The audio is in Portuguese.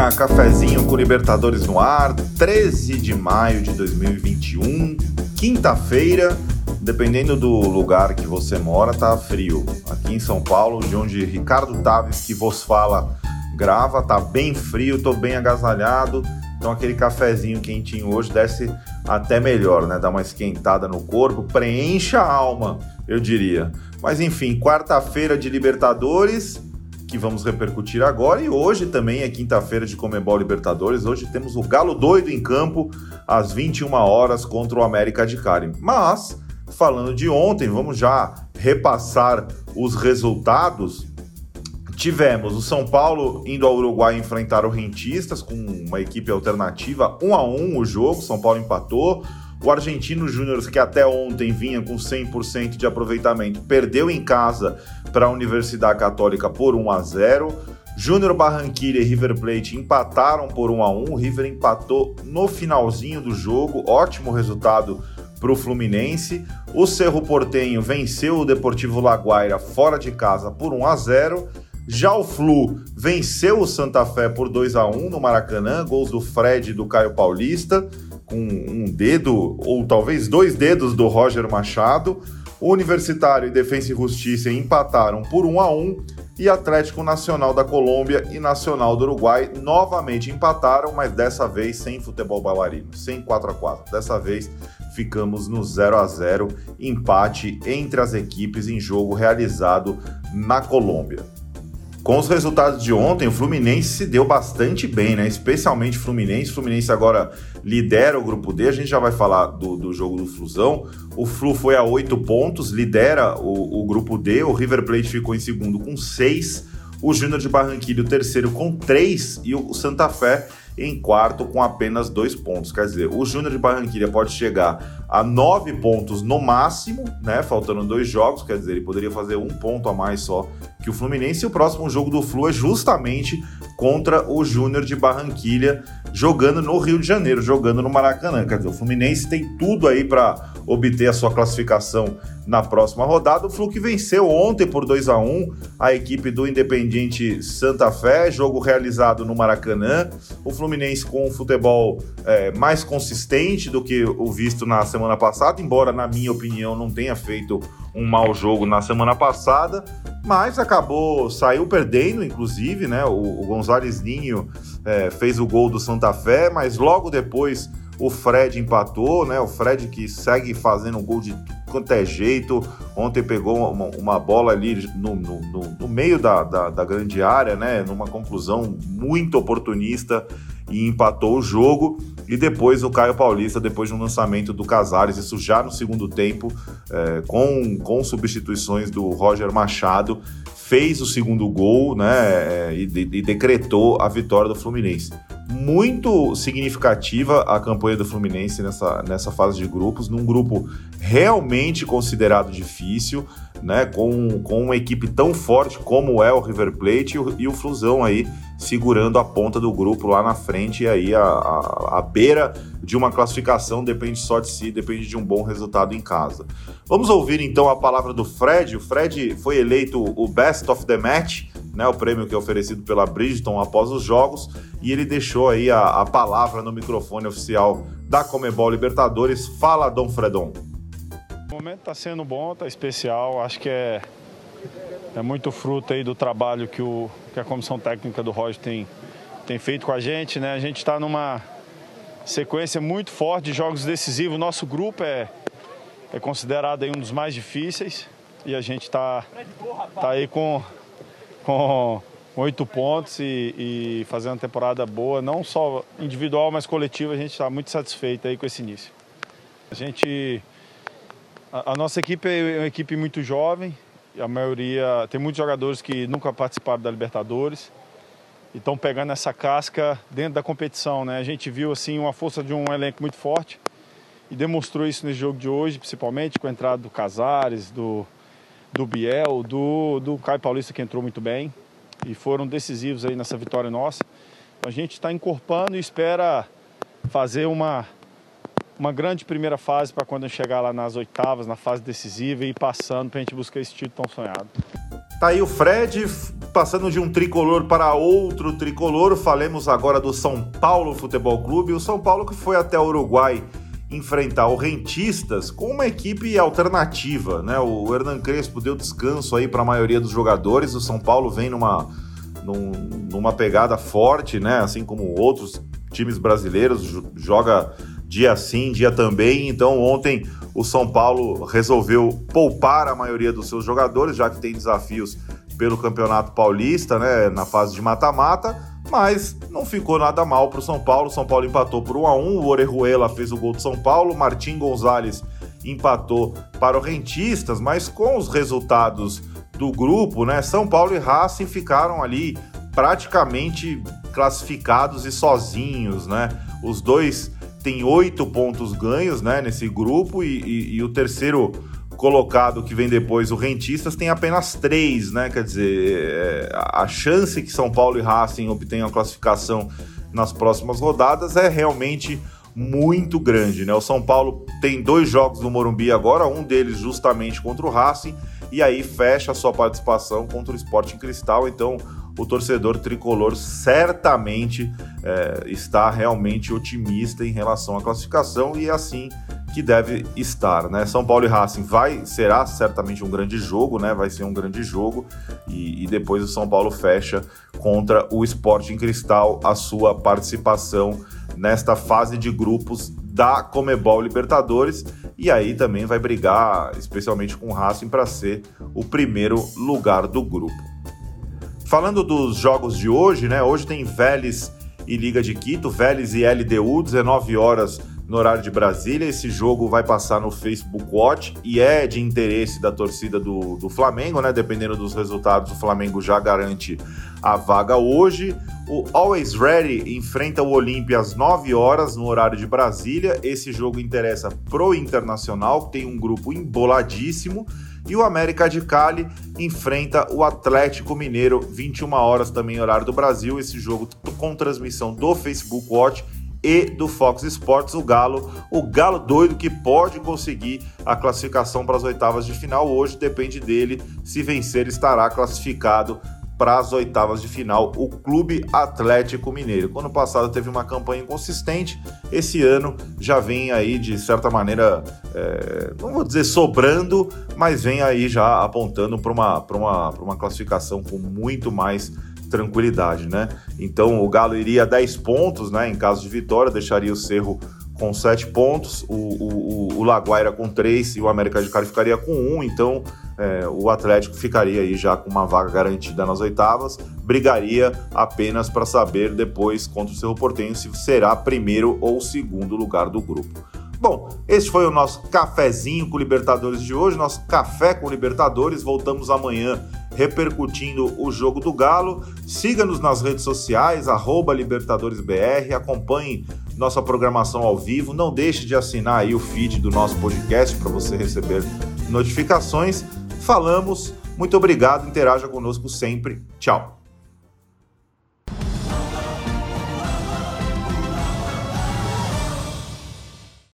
Galerinha, cafezinho com Libertadores no ar, 13 de maio de 2021, quinta-feira. Dependendo do lugar que você mora, tá frio. Aqui em São Paulo, de onde Ricardo Taves, que vos fala, grava, tá bem frio, tô bem agasalhado. Então aquele cafezinho quentinho hoje desce até melhor, né? Dá uma esquentada no corpo, preenche a alma, eu diria. Mas enfim, quarta-feira de Libertadores, que vamos repercutir agora. E hoje também é quinta-feira de Comebol Libertadores. Hoje temos o Galo Doido em campo às 21 horas contra o América de Cali. Mas, falando de ontem, vamos já repassar os resultados. Tivemos o São Paulo indo ao Uruguai enfrentar o Rentistas com uma equipe alternativa, 1 a 1 o jogo, São Paulo empatou. O Argentino Júnior, que até ontem vinha com 100% de aproveitamento, perdeu em casa para a Universidade Católica por 1 a 0. Júnior Barranquilla e River Plate empataram por 1 a 1. O River empatou no finalzinho do jogo, ótimo resultado para o Fluminense. O Cerro Portenho venceu o Deportivo Laguaira fora de casa por 1 a 0. Já o Flu venceu o Santa Fé por 2 a 1 no Maracanã, gols do Fred e do Caio Paulista com um dedo ou talvez dois dedos do Roger Machado. O Universitário e Defensa e Justiça empataram por 1 a 1 e Atlético Nacional da Colômbia e Nacional do Uruguai novamente empataram, mas dessa vez sem futebol bailarino, sem 4 a 4. Dessa vez ficamos no 0 a 0, empate entre as equipes em jogo realizado na Colômbia. Com os resultados de ontem, o Fluminense se deu bastante bem, né? Especialmente Fluminense. O Fluminense agora lidera o grupo D. A gente já vai falar do, do jogo do Flusão. O Flu foi a oito pontos, lidera o, o grupo D. O River Plate ficou em segundo com seis. O Júnior de Barranquilla, o terceiro, com três. E o Santa Fé em quarto com apenas dois pontos. Quer dizer, o Júnior de Barranquilla pode chegar a nove pontos no máximo, né? Faltando dois jogos, quer dizer, ele poderia fazer um ponto a mais só que o Fluminense. E o próximo jogo do Flu é justamente contra o Júnior de Barranquilha, jogando no Rio de Janeiro, jogando no Maracanã. Quer dizer, o Fluminense tem tudo aí para obter a sua classificação na próxima rodada. O Flu que venceu ontem por 2 a 1 a equipe do Independiente Santa Fé, jogo realizado no Maracanã. O Fluminense com um futebol é, mais consistente do que o visto na semana passada, embora, na minha opinião, não tenha feito um mau jogo na semana passada, mas acabou, saiu perdendo, inclusive, né? O, o Gonzalez Ninho é, fez o gol do Santa Fé, mas logo depois o Fred empatou, né? O Fred que segue fazendo um gol de quanto é jeito. Ontem pegou uma, uma bola ali no, no, no meio da, da, da, grande área, né? Numa conclusão muito oportunista e empatou o jogo. E depois o Caio Paulista, depois de um lançamento do Casares, isso já no segundo tempo, é, com, com substituições do Roger Machado, fez o segundo gol né, é, e, e decretou a vitória do Fluminense muito significativa a campanha do Fluminense nessa, nessa fase de grupos, num grupo realmente considerado difícil, né? Com, com uma equipe tão forte como é o River Plate e o, e o Flusão aí segurando a ponta do grupo lá na frente, e aí a, a, a beira de uma classificação depende só de si, depende de um bom resultado em casa. Vamos ouvir então a palavra do Fred. O Fred foi eleito o Best of the Match né, o prêmio que é oferecido pela Bridgeton após os jogos, e ele deixou aí a, a palavra no microfone oficial da Comebol Libertadores. Fala, Dom Fredon. O momento está sendo bom, está especial, acho que é, é muito fruto aí do trabalho que, o, que a comissão técnica do Roger tem, tem feito com a gente, né? A gente está numa sequência muito forte de jogos decisivos. Nosso grupo é, é considerado aí um dos mais difíceis e a gente está tá aí com com oito pontos e, e fazendo uma temporada boa, não só individual, mas coletiva. A gente está muito satisfeito aí com esse início. A gente, a, a nossa equipe é uma equipe muito jovem. A maioria tem muitos jogadores que nunca participaram da Libertadores e estão pegando essa casca dentro da competição, né? A gente viu assim uma força de um elenco muito forte e demonstrou isso nesse jogo de hoje, principalmente com a entrada do Casares, do do Biel, do, do Caio Paulista, que entrou muito bem e foram decisivos aí nessa vitória nossa. A gente está encorpando e espera fazer uma, uma grande primeira fase para quando chegar lá nas oitavas, na fase decisiva e ir passando para a gente buscar esse título tão sonhado. Tá aí o Fred, passando de um tricolor para outro tricolor, falemos agora do São Paulo Futebol Clube. O São Paulo que foi até o Uruguai enfrentar o Rentistas com uma equipe alternativa, né? O Hernan Crespo deu descanso aí para a maioria dos jogadores. O São Paulo vem numa, num, numa pegada forte, né? Assim como outros times brasileiros, joga dia sim, dia também. Então, ontem o São Paulo resolveu poupar a maioria dos seus jogadores, já que tem desafios pelo Campeonato Paulista, né, na fase de mata-mata, mas não ficou nada mal para o São Paulo. São Paulo empatou por 1 a 1. O Orejuela fez o gol do São Paulo, Martim Gonzalez empatou para o Rentistas, mas com os resultados do grupo, né, São Paulo e Racing ficaram ali praticamente classificados e sozinhos, né? Os dois têm oito pontos ganhos, né, nesse grupo e, e, e o terceiro colocado que vem depois, o Rentistas, tem apenas três, né? Quer dizer, é, a chance que São Paulo e Racing obtenham a classificação nas próximas rodadas é realmente muito grande, né? O São Paulo tem dois jogos no Morumbi agora, um deles justamente contra o Racing, e aí fecha a sua participação contra o Sporting Cristal, então o torcedor tricolor certamente é, está realmente otimista em relação à classificação e assim que deve estar, né? São Paulo e Racing vai será certamente um grande jogo, né? Vai ser um grande jogo e, e depois o São Paulo fecha contra o Sporting Cristal a sua participação nesta fase de grupos da Comebol Libertadores e aí também vai brigar, especialmente com o Racing, para ser o primeiro lugar do grupo. Falando dos jogos de hoje, né? Hoje tem Vélez e Liga de Quito, Vélez e LDU, 19 horas no horário de Brasília. Esse jogo vai passar no Facebook Watch e é de interesse da torcida do, do Flamengo, né? Dependendo dos resultados, o Flamengo já garante a vaga hoje. O Always Ready enfrenta o Olímpia às 9 horas no horário de Brasília. Esse jogo interessa pro Internacional, que tem um grupo emboladíssimo. E o América de Cali enfrenta o Atlético Mineiro, 21 horas também horário do Brasil. Esse jogo com transmissão do Facebook Watch e do Fox Sports, o Galo, o Galo doido que pode conseguir a classificação para as oitavas de final. Hoje depende dele, se vencer, estará classificado para as oitavas de final o Clube Atlético Mineiro. Quando passado teve uma campanha inconsistente, esse ano já vem aí de certa maneira, é, não vou dizer sobrando, mas vem aí já apontando para uma, uma, uma classificação com muito mais tranquilidade, né? Então o Galo iria 10 pontos, né? Em caso de vitória, deixaria o Cerro com 7 pontos, o, o, o Laguaira com 3 e o América de Cali ficaria com 1, então é, o Atlético ficaria aí já com uma vaga garantida nas oitavas, brigaria apenas para saber depois contra o Cerro Portenho se será primeiro ou segundo lugar do grupo. Bom, esse foi o nosso cafezinho com Libertadores de hoje, nosso café com Libertadores. Voltamos amanhã repercutindo o jogo do Galo. Siga-nos nas redes sociais, LibertadoresBR, acompanhe nossa programação ao vivo. Não deixe de assinar aí o feed do nosso podcast para você receber notificações. Falamos, muito obrigado, interaja conosco sempre. Tchau.